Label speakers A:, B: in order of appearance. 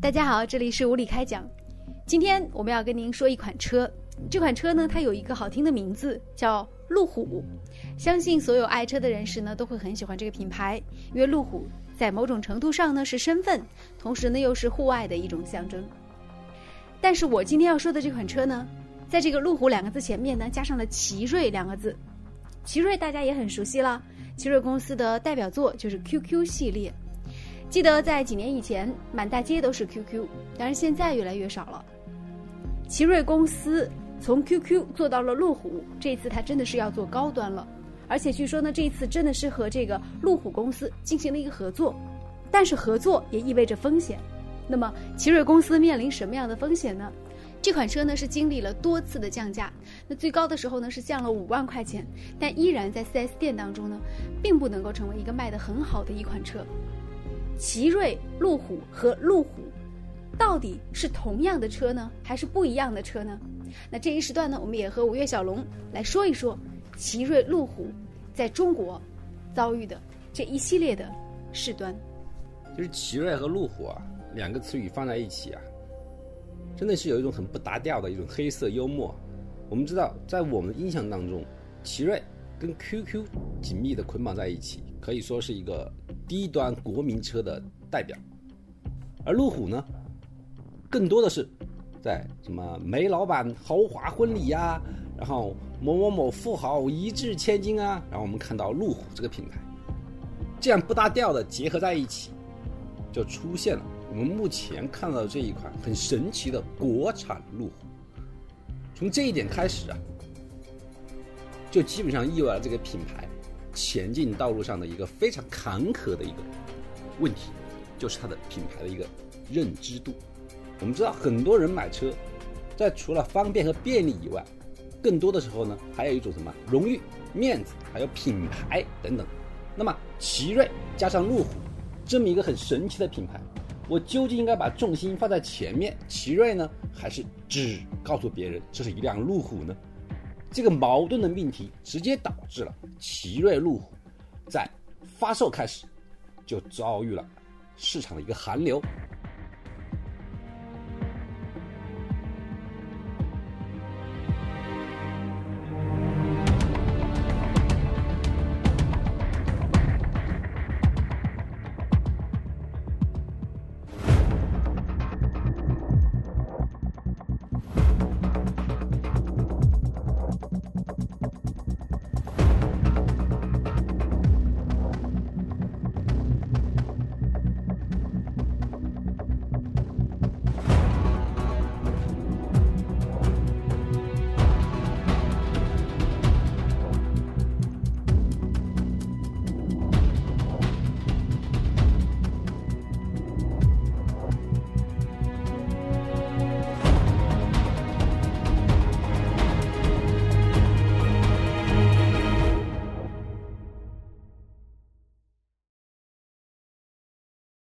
A: 大家好，这里是无理开讲。今天我们要跟您说一款车，这款车呢，它有一个好听的名字，叫路虎。相信所有爱车的人士呢，都会很喜欢这个品牌，因为路虎在某种程度上呢是身份，同时呢又是户外的一种象征。但是我今天要说的这款车呢，在这个路虎两个字前面呢，加上了奇瑞两个字。奇瑞大家也很熟悉了，奇瑞公司的代表作就是 QQ 系列。记得在几年以前，满大街都是 QQ，但是现在越来越少了。奇瑞公司从 QQ 做到了路虎，这次它真的是要做高端了，而且据说呢，这一次真的是和这个路虎公司进行了一个合作，但是合作也意味着风险。那么奇瑞公司面临什么样的风险呢？这款车呢是经历了多次的降价，那最高的时候呢是降了五万块钱，但依然在 4S 店当中呢，并不能够成为一个卖得很好的一款车。奇瑞、路虎和路虎，到底是同样的车呢，还是不一样的车呢？那这一时段呢，我们也和五月小龙来说一说奇瑞、路虎在中国遭遇的这一系列的事端。
B: 就是奇瑞和路虎啊，两个词语放在一起啊，真的是有一种很不搭调的一种黑色幽默。我们知道，在我们的印象当中，奇瑞跟 QQ 紧密的捆绑在一起，可以说是一个。低端国民车的代表，而路虎呢，更多的是在什么煤老板豪华婚礼呀，然后某某某富豪一掷千金啊，然后我们看到路虎这个品牌，这样不搭调的结合在一起，就出现了我们目前看到的这一款很神奇的国产路虎。从这一点开始啊，就基本上意味了这个品牌。前进道路上的一个非常坎坷的一个问题，就是它的品牌的一个认知度。我们知道，很多人买车，在除了方便和便利以外，更多的时候呢，还有一种什么荣誉、面子，还有品牌等等。那么，奇瑞加上路虎这么一个很神奇的品牌，我究竟应该把重心放在前面奇瑞呢，还是只告诉别人这是一辆路虎呢？这个矛盾的命题，直接导致了奇瑞路虎在发售开始就遭遇了市场的一个寒流。